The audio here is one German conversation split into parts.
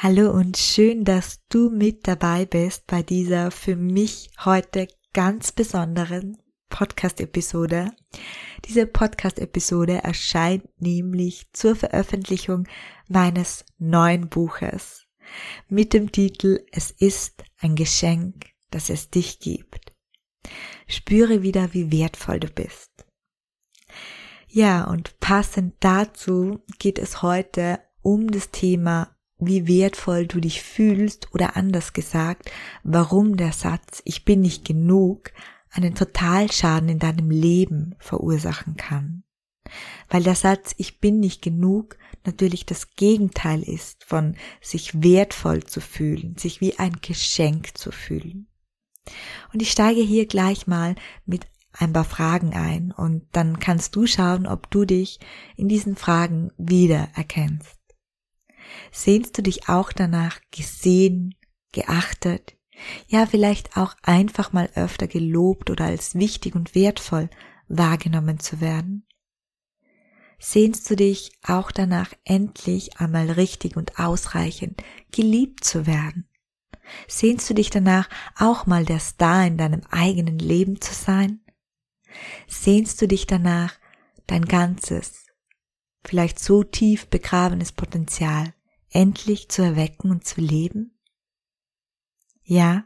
Hallo und schön, dass du mit dabei bist bei dieser für mich heute ganz besonderen Podcast-Episode. Diese Podcast-Episode erscheint nämlich zur Veröffentlichung meines neuen Buches mit dem Titel Es ist ein Geschenk, das es dich gibt. Spüre wieder, wie wertvoll du bist. Ja, und passend dazu geht es heute um das Thema wie wertvoll du dich fühlst oder anders gesagt, warum der Satz Ich bin nicht genug einen Totalschaden in deinem Leben verursachen kann. Weil der Satz Ich bin nicht genug natürlich das Gegenteil ist von sich wertvoll zu fühlen, sich wie ein Geschenk zu fühlen. Und ich steige hier gleich mal mit ein paar Fragen ein und dann kannst du schauen, ob du dich in diesen Fragen wiedererkennst. Sehnst du dich auch danach, gesehen, geachtet, ja vielleicht auch einfach mal öfter gelobt oder als wichtig und wertvoll wahrgenommen zu werden? Sehnst du dich auch danach, endlich einmal richtig und ausreichend geliebt zu werden? Sehnst du dich danach, auch mal der Star in deinem eigenen Leben zu sein? Sehnst du dich danach, dein ganzes, vielleicht so tief begrabenes Potenzial endlich zu erwecken und zu leben? Ja?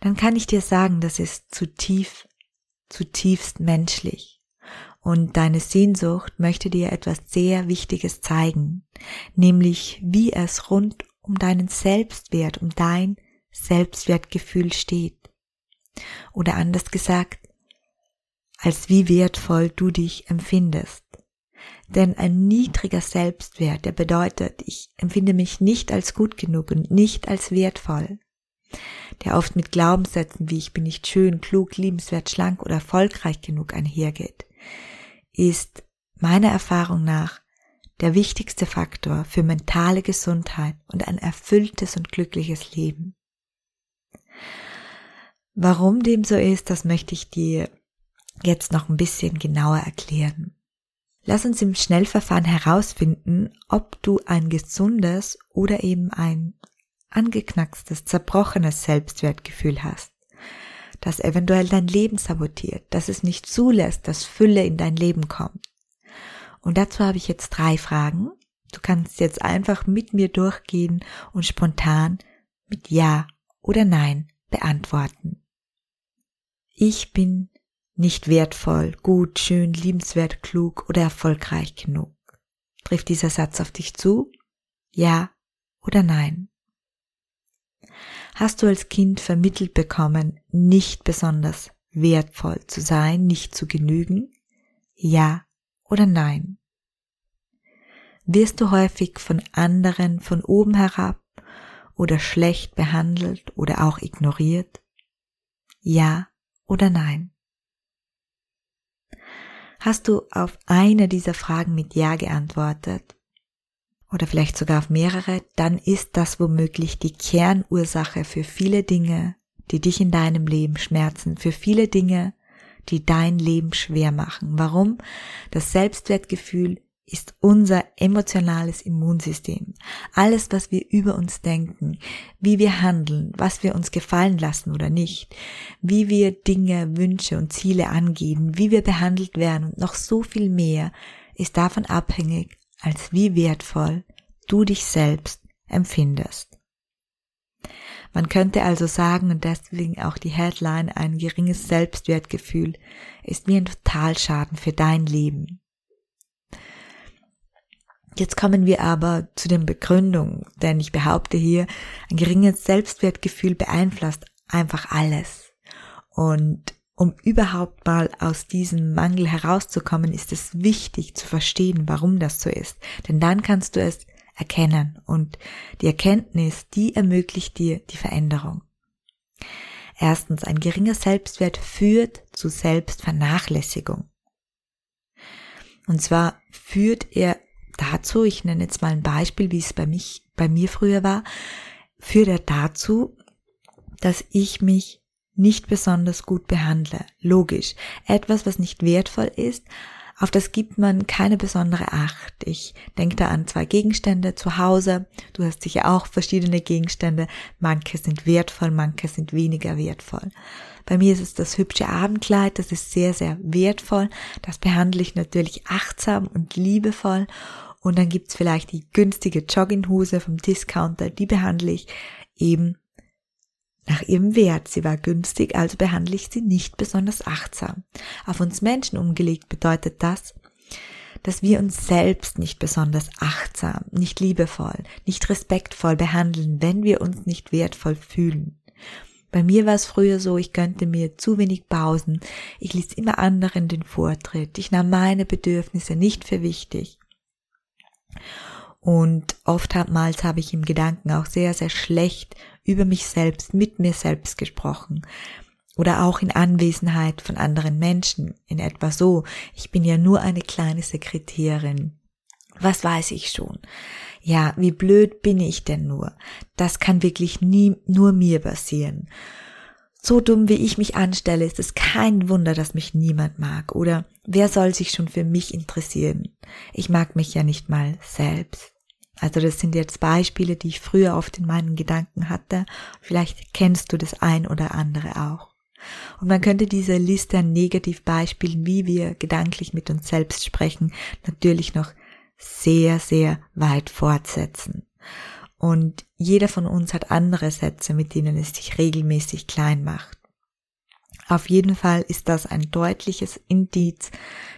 Dann kann ich dir sagen, das ist zutiefst, zutiefst menschlich. Und deine Sehnsucht möchte dir etwas sehr Wichtiges zeigen, nämlich wie es rund um deinen Selbstwert, um dein Selbstwertgefühl steht. Oder anders gesagt, als wie wertvoll du dich empfindest. Denn ein niedriger Selbstwert, der bedeutet, ich empfinde mich nicht als gut genug und nicht als wertvoll, der oft mit Glaubenssätzen wie ich bin nicht schön, klug, liebenswert, schlank oder erfolgreich genug einhergeht, ist meiner Erfahrung nach der wichtigste Faktor für mentale Gesundheit und ein erfülltes und glückliches Leben. Warum dem so ist, das möchte ich dir jetzt noch ein bisschen genauer erklären. Lass uns im Schnellverfahren herausfinden, ob du ein gesundes oder eben ein angeknackstes, zerbrochenes Selbstwertgefühl hast, das eventuell dein Leben sabotiert, das es nicht zulässt, dass Fülle in dein Leben kommt. Und dazu habe ich jetzt drei Fragen. Du kannst jetzt einfach mit mir durchgehen und spontan mit Ja oder Nein beantworten. Ich bin nicht wertvoll, gut, schön, liebenswert, klug oder erfolgreich genug. Trifft dieser Satz auf dich zu? Ja oder nein? Hast du als Kind vermittelt bekommen, nicht besonders wertvoll zu sein, nicht zu genügen? Ja oder nein? Wirst du häufig von anderen von oben herab oder schlecht behandelt oder auch ignoriert? Ja oder nein? Hast du auf eine dieser Fragen mit Ja geantwortet? Oder vielleicht sogar auf mehrere? Dann ist das womöglich die Kernursache für viele Dinge, die dich in deinem Leben schmerzen, für viele Dinge, die dein Leben schwer machen. Warum? Das Selbstwertgefühl ist unser emotionales Immunsystem. Alles, was wir über uns denken, wie wir handeln, was wir uns gefallen lassen oder nicht, wie wir Dinge, Wünsche und Ziele angehen, wie wir behandelt werden und noch so viel mehr, ist davon abhängig, als wie wertvoll du dich selbst empfindest. Man könnte also sagen, und deswegen auch die Headline, ein geringes Selbstwertgefühl ist wie ein Totalschaden für dein Leben. Jetzt kommen wir aber zu den Begründungen, denn ich behaupte hier, ein geringes Selbstwertgefühl beeinflusst einfach alles. Und um überhaupt mal aus diesem Mangel herauszukommen, ist es wichtig zu verstehen, warum das so ist. Denn dann kannst du es erkennen und die Erkenntnis, die ermöglicht dir die Veränderung. Erstens, ein geringer Selbstwert führt zu Selbstvernachlässigung. Und zwar führt er dazu, ich nenne jetzt mal ein Beispiel, wie es bei mich, bei mir früher war, führt er dazu, dass ich mich nicht besonders gut behandle. Logisch. Etwas, was nicht wertvoll ist, auf das gibt man keine besondere Acht. Ich denke da an zwei Gegenstände zu Hause. Du hast sicher auch verschiedene Gegenstände. Manche sind wertvoll, manche sind weniger wertvoll. Bei mir ist es das hübsche Abendkleid, das ist sehr, sehr wertvoll. Das behandle ich natürlich achtsam und liebevoll. Und dann gibt's vielleicht die günstige Jogginghose vom Discounter, die behandle ich eben nach ihrem Wert. Sie war günstig, also behandle ich sie nicht besonders achtsam. Auf uns Menschen umgelegt bedeutet das, dass wir uns selbst nicht besonders achtsam, nicht liebevoll, nicht respektvoll behandeln, wenn wir uns nicht wertvoll fühlen. Bei mir war es früher so, ich gönnte mir zu wenig Pausen, ich ließ immer anderen den Vortritt, ich nahm meine Bedürfnisse nicht für wichtig. Und oftmals habe ich im Gedanken auch sehr, sehr schlecht über mich selbst, mit mir selbst gesprochen. Oder auch in Anwesenheit von anderen Menschen, in etwa so, ich bin ja nur eine kleine Sekretärin. Was weiß ich schon? Ja, wie blöd bin ich denn nur? Das kann wirklich nie nur mir passieren. So dumm wie ich mich anstelle, ist es kein Wunder, dass mich niemand mag. Oder wer soll sich schon für mich interessieren? Ich mag mich ja nicht mal selbst. Also das sind jetzt Beispiele, die ich früher oft in meinen Gedanken hatte. Vielleicht kennst du das ein oder andere auch. Und man könnte diese Liste an Negativbeispielen, wie wir gedanklich mit uns selbst sprechen, natürlich noch sehr, sehr weit fortsetzen. Und jeder von uns hat andere Sätze, mit denen es sich regelmäßig klein macht. Auf jeden Fall ist das ein deutliches Indiz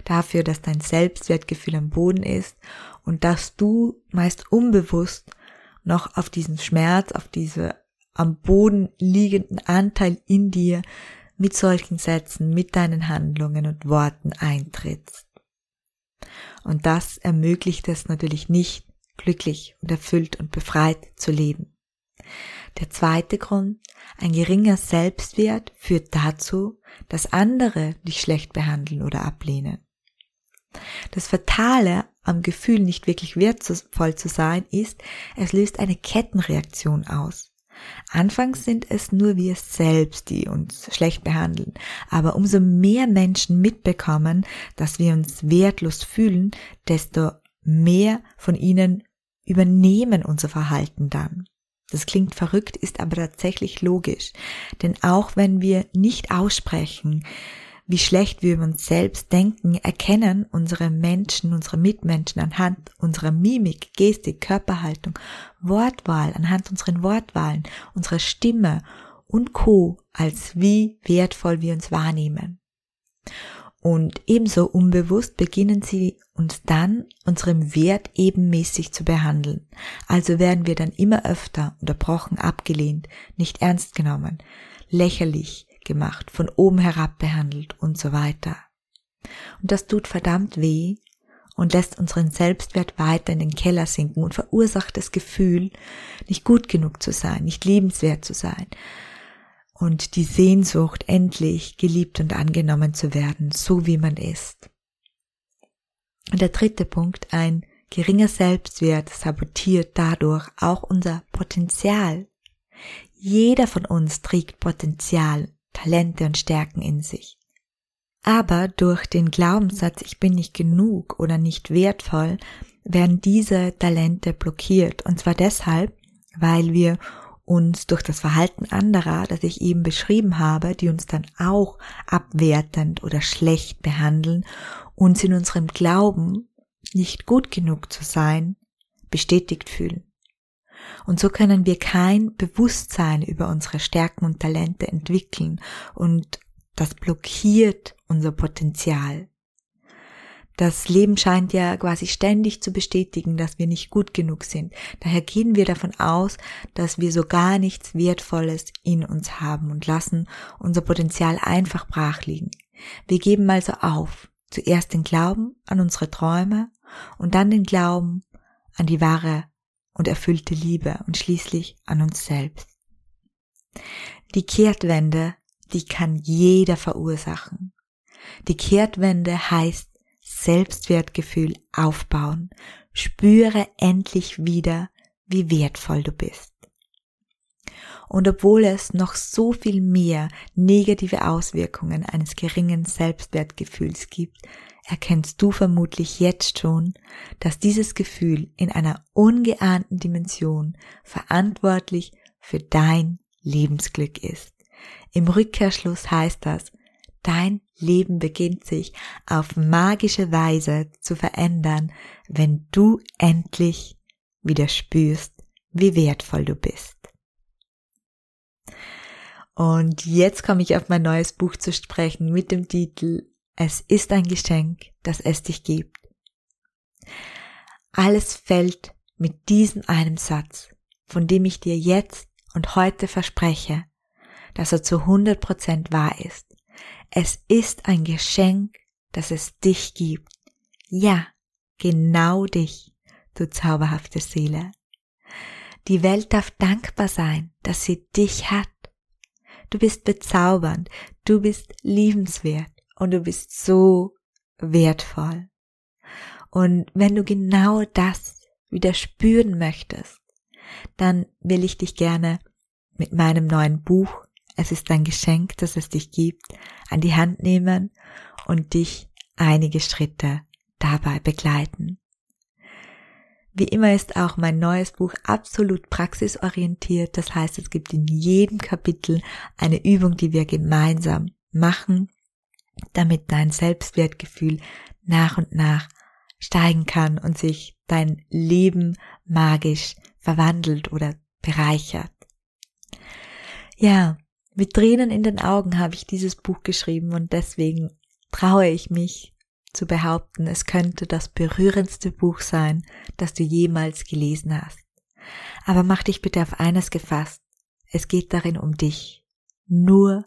dafür, dass dein Selbstwertgefühl am Boden ist und dass du meist unbewusst noch auf diesen Schmerz, auf diese am Boden liegenden Anteil in dir mit solchen Sätzen, mit deinen Handlungen und Worten eintrittst. Und das ermöglicht es natürlich nicht, glücklich und erfüllt und befreit zu leben. Der zweite Grund, ein geringer Selbstwert führt dazu, dass andere dich schlecht behandeln oder ablehnen. Das Fatale am Gefühl, nicht wirklich wertvoll zu sein, ist, es löst eine Kettenreaktion aus. Anfangs sind es nur wir selbst, die uns schlecht behandeln, aber umso mehr Menschen mitbekommen, dass wir uns wertlos fühlen, desto mehr von ihnen übernehmen unser Verhalten dann. Das klingt verrückt, ist aber tatsächlich logisch. Denn auch wenn wir nicht aussprechen, wie schlecht wir über uns selbst denken, erkennen unsere Menschen, unsere Mitmenschen anhand unserer Mimik, Gestik, Körperhaltung, Wortwahl, anhand unseren Wortwahlen, unserer Stimme und Co. als wie wertvoll wir uns wahrnehmen. Und ebenso unbewusst beginnen sie uns dann unserem Wert ebenmäßig zu behandeln. Also werden wir dann immer öfter unterbrochen, abgelehnt, nicht ernst genommen, lächerlich gemacht, von oben herab behandelt und so weiter. Und das tut verdammt weh und lässt unseren Selbstwert weiter in den Keller sinken und verursacht das Gefühl, nicht gut genug zu sein, nicht liebenswert zu sein, und die Sehnsucht, endlich geliebt und angenommen zu werden, so wie man ist. Und der dritte Punkt, ein geringer Selbstwert sabotiert dadurch auch unser Potenzial. Jeder von uns trägt Potenzial, Talente und Stärken in sich. Aber durch den Glaubenssatz, ich bin nicht genug oder nicht wertvoll, werden diese Talente blockiert. Und zwar deshalb, weil wir uns durch das Verhalten anderer, das ich eben beschrieben habe, die uns dann auch abwertend oder schlecht behandeln, uns in unserem Glauben, nicht gut genug zu sein, bestätigt fühlen. Und so können wir kein Bewusstsein über unsere Stärken und Talente entwickeln und das blockiert unser Potenzial. Das Leben scheint ja quasi ständig zu bestätigen, dass wir nicht gut genug sind. Daher gehen wir davon aus, dass wir so gar nichts Wertvolles in uns haben und lassen unser Potenzial einfach brach liegen. Wir geben also auf. Zuerst den Glauben an unsere Träume und dann den Glauben an die wahre und erfüllte Liebe und schließlich an uns selbst. Die Kehrtwende, die kann jeder verursachen. Die Kehrtwende heißt Selbstwertgefühl aufbauen. Spüre endlich wieder, wie wertvoll du bist. Und obwohl es noch so viel mehr negative Auswirkungen eines geringen Selbstwertgefühls gibt, erkennst du vermutlich jetzt schon, dass dieses Gefühl in einer ungeahnten Dimension verantwortlich für dein Lebensglück ist. Im Rückkehrschluss heißt das, dein Leben beginnt sich auf magische Weise zu verändern, wenn du endlich wieder spürst, wie wertvoll du bist. Und jetzt komme ich auf mein neues Buch zu sprechen mit dem Titel Es ist ein Geschenk, das es dich gibt. Alles fällt mit diesem einem Satz, von dem ich dir jetzt und heute verspreche, dass er zu 100 Prozent wahr ist. Es ist ein Geschenk, dass es dich gibt. Ja, genau dich, du zauberhafte Seele. Die Welt darf dankbar sein, dass sie dich hat. Du bist bezaubernd, du bist liebenswert und du bist so wertvoll. Und wenn du genau das wieder spüren möchtest, dann will ich dich gerne mit meinem neuen Buch, es ist ein Geschenk, dass es dich gibt, an die Hand nehmen und dich einige Schritte dabei begleiten. Wie immer ist auch mein neues Buch absolut praxisorientiert. Das heißt, es gibt in jedem Kapitel eine Übung, die wir gemeinsam machen, damit dein Selbstwertgefühl nach und nach steigen kann und sich dein Leben magisch verwandelt oder bereichert. Ja, mit Tränen in den Augen habe ich dieses Buch geschrieben und deswegen traue ich mich zu behaupten, es könnte das berührendste Buch sein, das du jemals gelesen hast. Aber mach dich bitte auf eines gefasst. Es geht darin um dich. Nur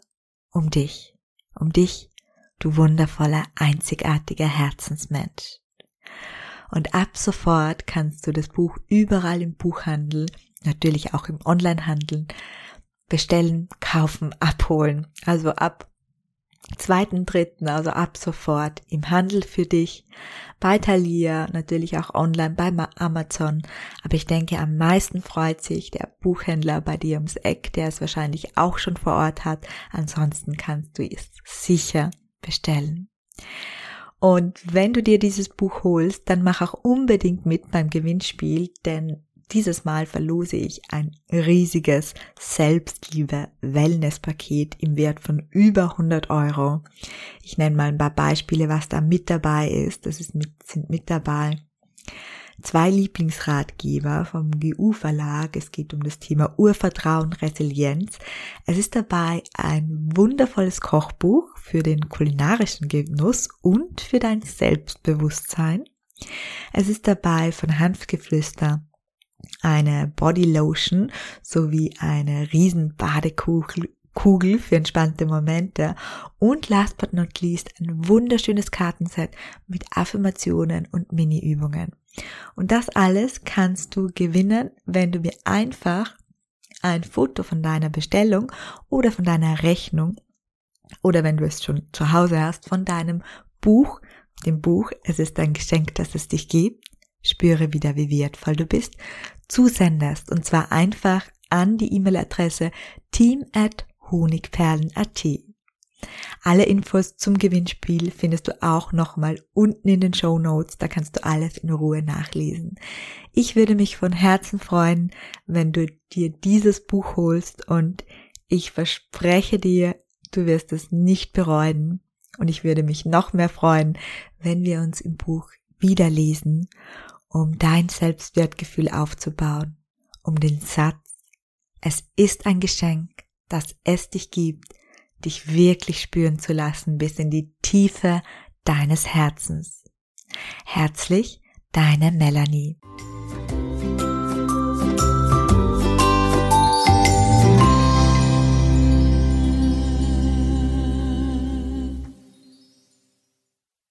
um dich. Um dich, du wundervoller, einzigartiger Herzensmensch. Und ab sofort kannst du das Buch überall im Buchhandel, natürlich auch im Onlinehandel, bestellen, kaufen, abholen. Also ab zweiten, dritten, also ab sofort im Handel für dich, bei Thalia, natürlich auch online bei Amazon. Aber ich denke, am meisten freut sich der Buchhändler bei dir ums Eck, der es wahrscheinlich auch schon vor Ort hat. Ansonsten kannst du es sicher bestellen. Und wenn du dir dieses Buch holst, dann mach auch unbedingt mit beim Gewinnspiel, denn dieses Mal verlose ich ein riesiges Selbstliebe-Wellness-Paket im Wert von über 100 Euro. Ich nenne mal ein paar Beispiele, was da mit dabei ist. Das ist mit, sind mit dabei zwei Lieblingsratgeber vom GU Verlag. Es geht um das Thema Urvertrauen, Resilienz. Es ist dabei ein wundervolles Kochbuch für den kulinarischen Genuss und für dein Selbstbewusstsein. Es ist dabei von Hanfgeflüster eine Body Lotion sowie eine riesen Badekugel Kugel für entspannte Momente und last but not least ein wunderschönes Kartenset mit Affirmationen und Mini-Übungen. Und das alles kannst du gewinnen, wenn du mir einfach ein Foto von deiner Bestellung oder von deiner Rechnung oder wenn du es schon zu Hause hast, von deinem Buch, dem Buch, es ist ein Geschenk, dass es dich gibt, spüre wieder, wie wertvoll du bist, zusendest. Und zwar einfach an die E-Mail-Adresse team at honigperlen.at. Alle Infos zum Gewinnspiel findest du auch nochmal unten in den Show Notes, da kannst du alles in Ruhe nachlesen. Ich würde mich von Herzen freuen, wenn du dir dieses Buch holst und ich verspreche dir, du wirst es nicht bereuen und ich würde mich noch mehr freuen, wenn wir uns im Buch wieder lesen um dein Selbstwertgefühl aufzubauen, um den Satz, es ist ein Geschenk, dass es dich gibt, dich wirklich spüren zu lassen bis in die Tiefe deines Herzens. Herzlich, deine Melanie.